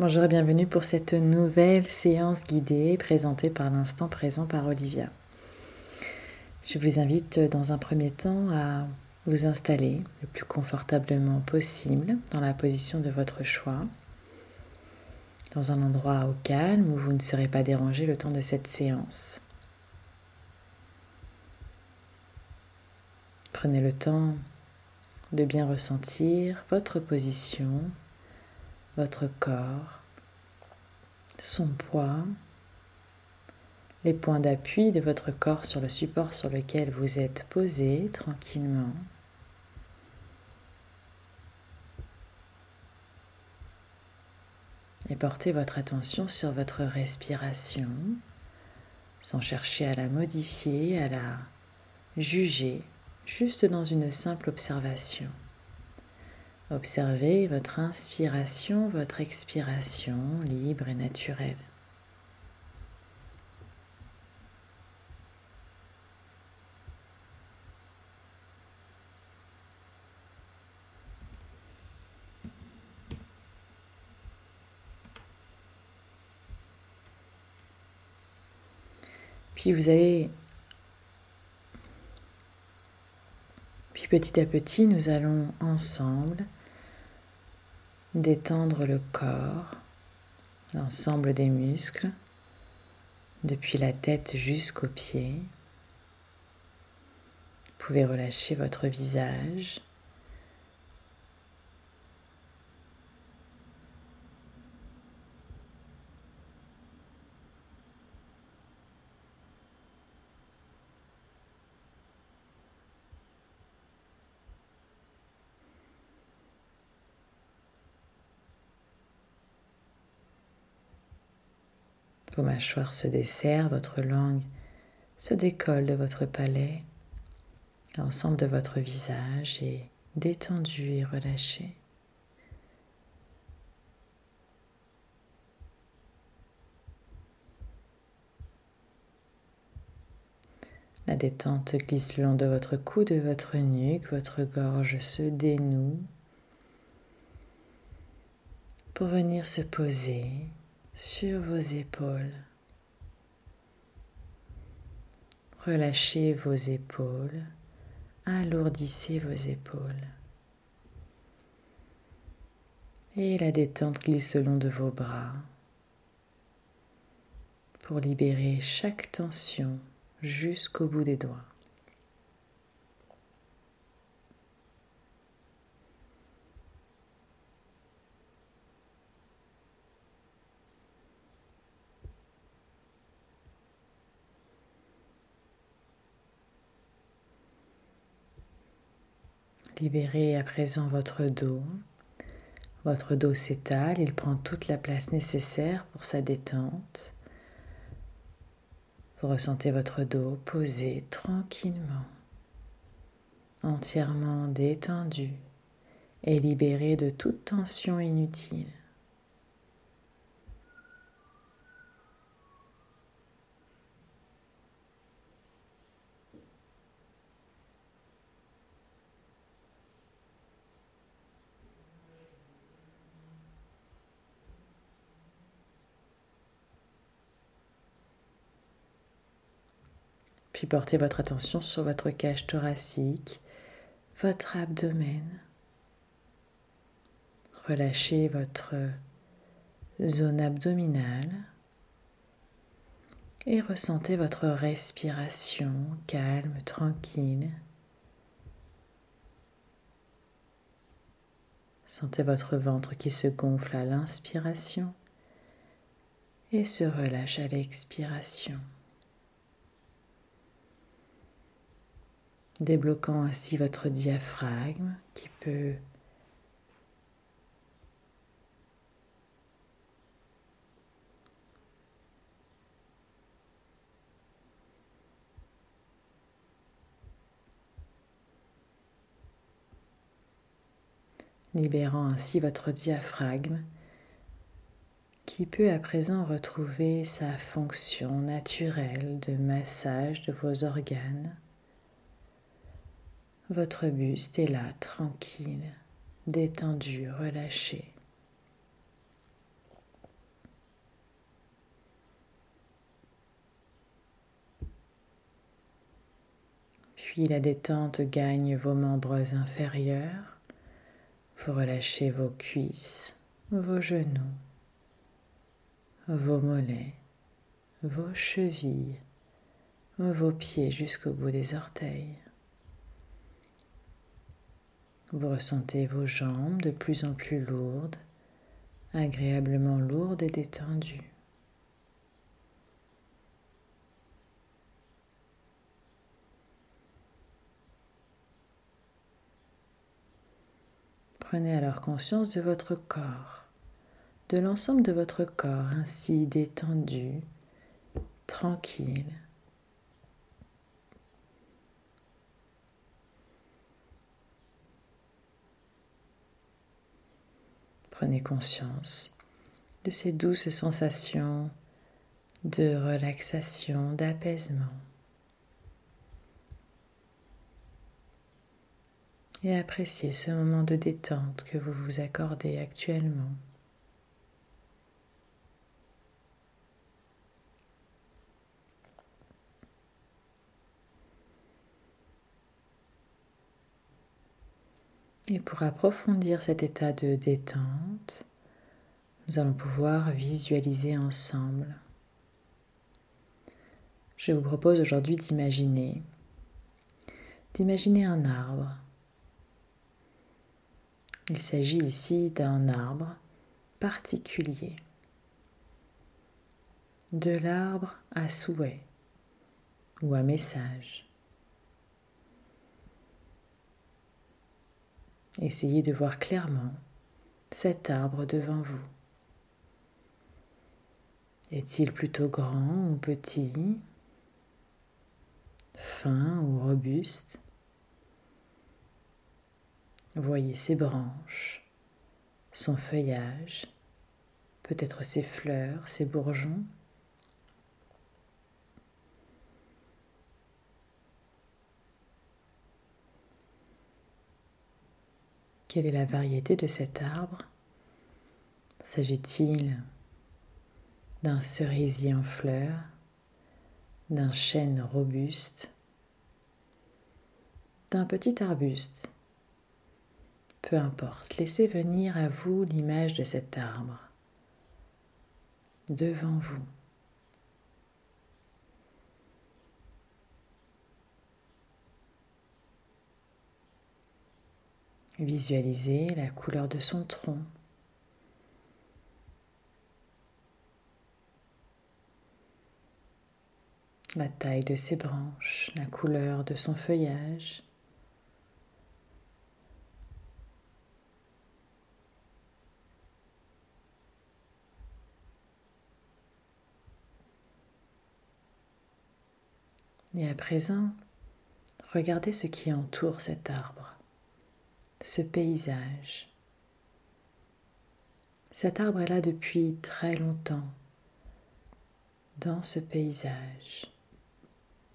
Bonjour et bienvenue pour cette nouvelle séance guidée présentée par l'instant présent par Olivia. Je vous invite dans un premier temps à vous installer le plus confortablement possible dans la position de votre choix, dans un endroit au calme où vous ne serez pas dérangé le temps de cette séance. Prenez le temps de bien ressentir votre position votre corps, son poids, les points d'appui de votre corps sur le support sur lequel vous êtes posé tranquillement. Et portez votre attention sur votre respiration sans chercher à la modifier, à la juger, juste dans une simple observation. Observez votre inspiration, votre expiration libre et naturelle. Puis vous allez Puis petit à petit, nous allons ensemble détendre le corps, l'ensemble des muscles, depuis la tête jusqu'aux pieds. Vous pouvez relâcher votre visage. Vos mâchoires se desserrent, votre langue se décolle de votre palais, l'ensemble de votre visage est détendu et relâché. La détente glisse le long de votre cou, de votre nuque, votre gorge se dénoue pour venir se poser sur vos épaules. Relâchez vos épaules, alourdissez vos épaules. Et la détente glisse le long de vos bras pour libérer chaque tension jusqu'au bout des doigts. Libérez à présent votre dos. Votre dos s'étale, il prend toute la place nécessaire pour sa détente. Vous ressentez votre dos posé tranquillement, entièrement détendu et libéré de toute tension inutile. Puis portez votre attention sur votre cage thoracique, votre abdomen. Relâchez votre zone abdominale et ressentez votre respiration calme, tranquille. Sentez votre ventre qui se gonfle à l'inspiration et se relâche à l'expiration. Débloquant ainsi votre diaphragme qui peut libérant ainsi votre diaphragme qui peut à présent retrouver sa fonction naturelle de massage de vos organes. Votre buste est là, tranquille, détendu, relâché. Puis la détente gagne vos membres inférieurs. Vous relâchez vos cuisses, vos genoux, vos mollets, vos chevilles, vos pieds jusqu'au bout des orteils. Vous ressentez vos jambes de plus en plus lourdes, agréablement lourdes et détendues. Prenez alors conscience de votre corps, de l'ensemble de votre corps ainsi détendu, tranquille. Prenez conscience de ces douces sensations de relaxation, d'apaisement. et appréciez ce moment de détente que vous vous accordez actuellement. Et pour approfondir cet état de détente, nous allons pouvoir visualiser ensemble. Je vous propose aujourd'hui d'imaginer d'imaginer un arbre il s'agit ici d'un arbre particulier, de l'arbre à souhait ou à message. Essayez de voir clairement cet arbre devant vous. Est-il plutôt grand ou petit, fin ou robuste? Voyez ses branches, son feuillage, peut-être ses fleurs, ses bourgeons. Quelle est la variété de cet arbre? S'agit-il d'un cerisier en fleurs, d'un chêne robuste, d'un petit arbuste? Peu importe, laissez venir à vous l'image de cet arbre. Devant vous. Visualisez la couleur de son tronc. La taille de ses branches, la couleur de son feuillage. Et à présent, regardez ce qui entoure cet arbre, ce paysage. Cet arbre est là depuis très longtemps, dans ce paysage.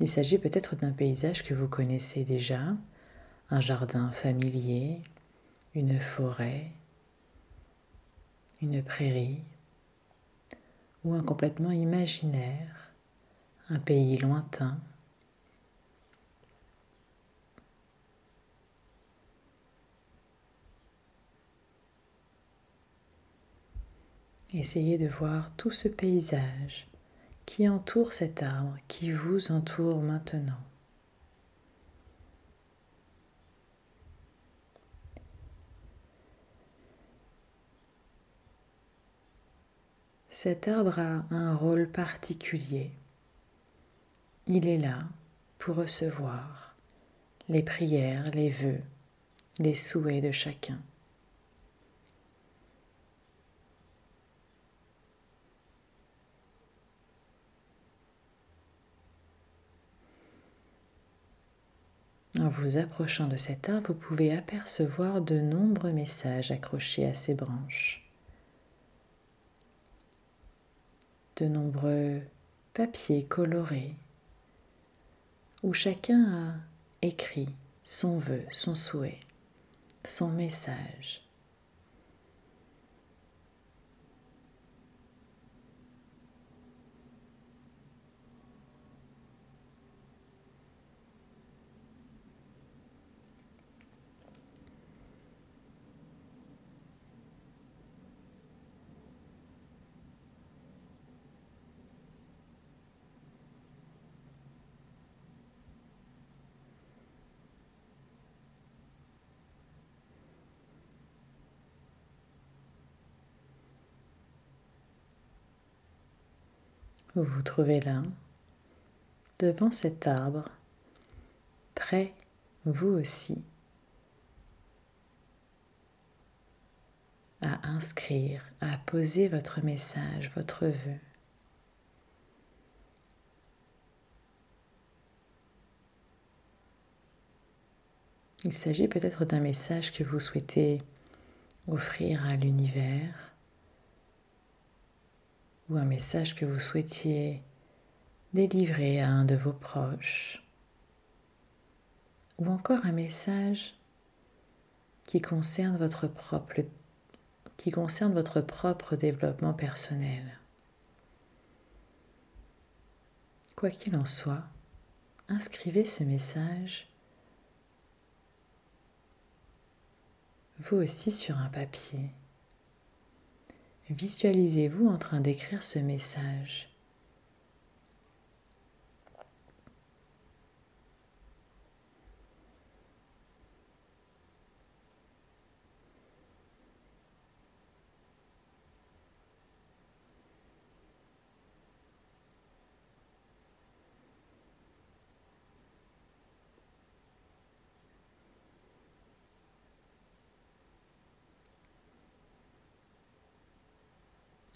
Il s'agit peut-être d'un paysage que vous connaissez déjà, un jardin familier, une forêt, une prairie, ou un complètement imaginaire, un pays lointain Essayez de voir tout ce paysage qui entoure cet arbre, qui vous entoure maintenant. Cet arbre a un rôle particulier. Il est là pour recevoir les prières, les vœux, les souhaits de chacun. En vous approchant de cet arbre, vous pouvez apercevoir de nombreux messages accrochés à ses branches. De nombreux papiers colorés où chacun a écrit son vœu, son souhait, son message. Vous vous trouvez là, devant cet arbre, prêt, vous aussi, à inscrire, à poser votre message, votre vœu. Il s'agit peut-être d'un message que vous souhaitez offrir à l'univers ou un message que vous souhaitiez délivrer à un de vos proches ou encore un message qui concerne votre propre, qui concerne votre propre développement personnel. Quoi qu'il en soit, inscrivez ce message vous aussi sur un papier. Visualisez-vous en train d'écrire ce message.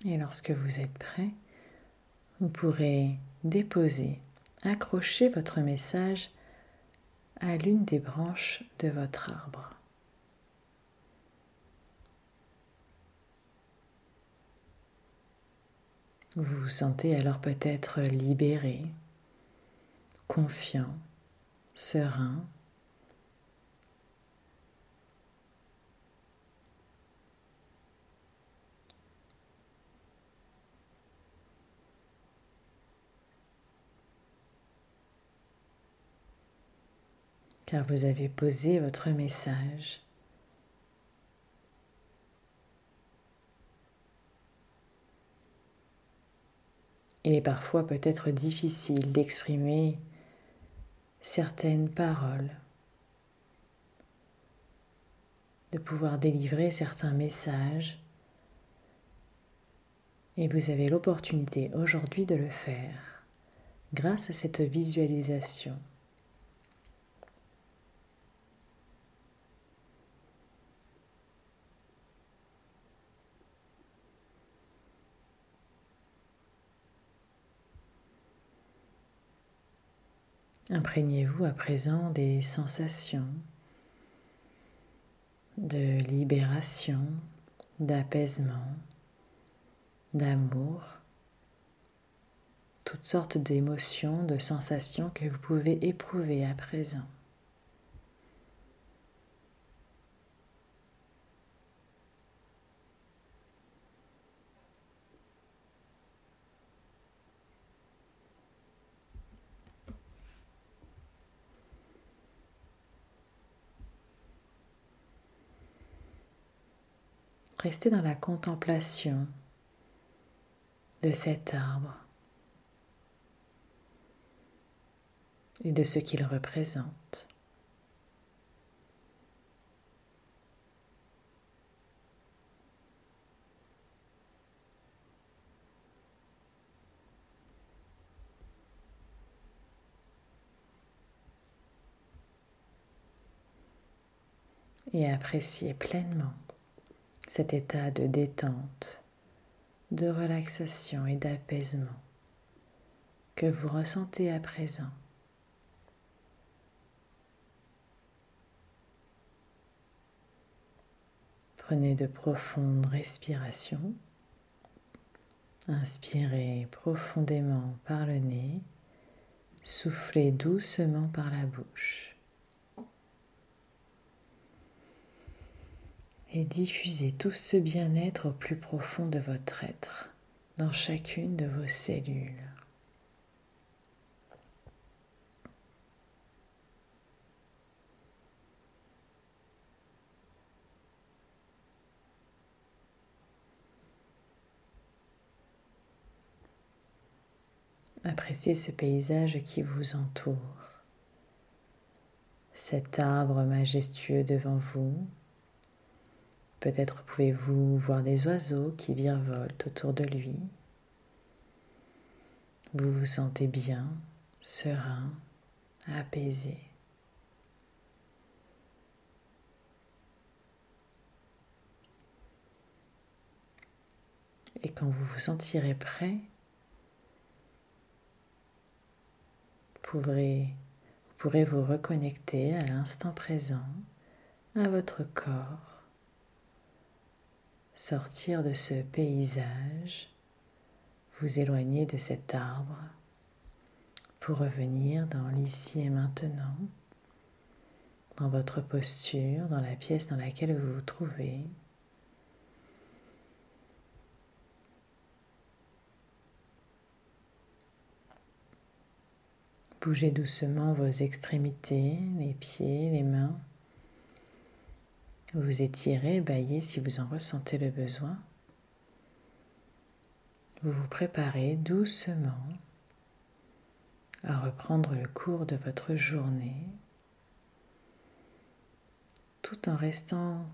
Et lorsque vous êtes prêt, vous pourrez déposer, accrocher votre message à l'une des branches de votre arbre. Vous vous sentez alors peut-être libéré, confiant, serein, car vous avez posé votre message. Il est parfois peut-être difficile d'exprimer certaines paroles, de pouvoir délivrer certains messages, et vous avez l'opportunité aujourd'hui de le faire grâce à cette visualisation. Imprégnez-vous à présent des sensations de libération, d'apaisement, d'amour, toutes sortes d'émotions, de sensations que vous pouvez éprouver à présent. Restez dans la contemplation de cet arbre et de ce qu'il représente. Et appréciez pleinement cet état de détente, de relaxation et d'apaisement que vous ressentez à présent. Prenez de profondes respirations. Inspirez profondément par le nez. Soufflez doucement par la bouche. Et diffusez tout ce bien-être au plus profond de votre être, dans chacune de vos cellules. Appréciez ce paysage qui vous entoure, cet arbre majestueux devant vous, Peut-être pouvez-vous voir des oiseaux qui virevoltent autour de lui. Vous vous sentez bien, serein, apaisé. Et quand vous vous sentirez prêt, vous pourrez, vous pourrez vous reconnecter à l'instant présent, à votre corps, sortir de ce paysage, vous éloigner de cet arbre pour revenir dans l'ici et maintenant, dans votre posture, dans la pièce dans laquelle vous vous trouvez. Bougez doucement vos extrémités, les pieds, les mains. Vous étirez, baillez si vous en ressentez le besoin. Vous vous préparez doucement à reprendre le cours de votre journée tout en restant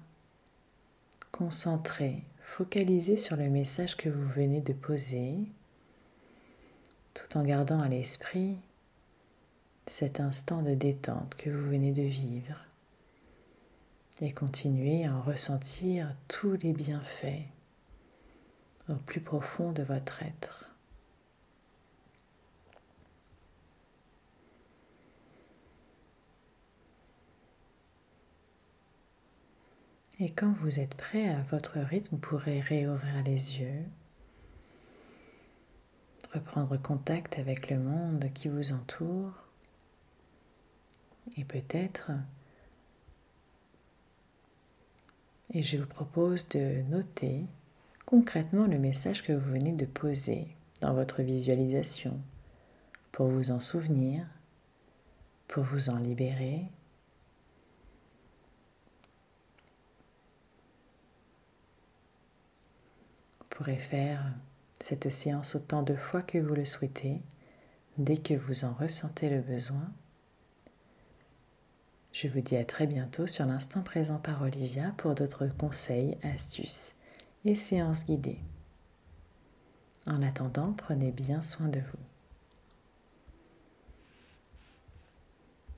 concentré, focalisé sur le message que vous venez de poser, tout en gardant à l'esprit cet instant de détente que vous venez de vivre et continuez à en ressentir tous les bienfaits au plus profond de votre être. Et quand vous êtes prêt à votre rythme, vous pourrez réouvrir les yeux, reprendre contact avec le monde qui vous entoure et peut-être, et je vous propose de noter concrètement le message que vous venez de poser dans votre visualisation pour vous en souvenir, pour vous en libérer. Vous pourrez faire cette séance autant de fois que vous le souhaitez, dès que vous en ressentez le besoin. Je vous dis à très bientôt sur l'instant présent par Olivia pour d'autres conseils, astuces et séances guidées. En attendant, prenez bien soin de vous.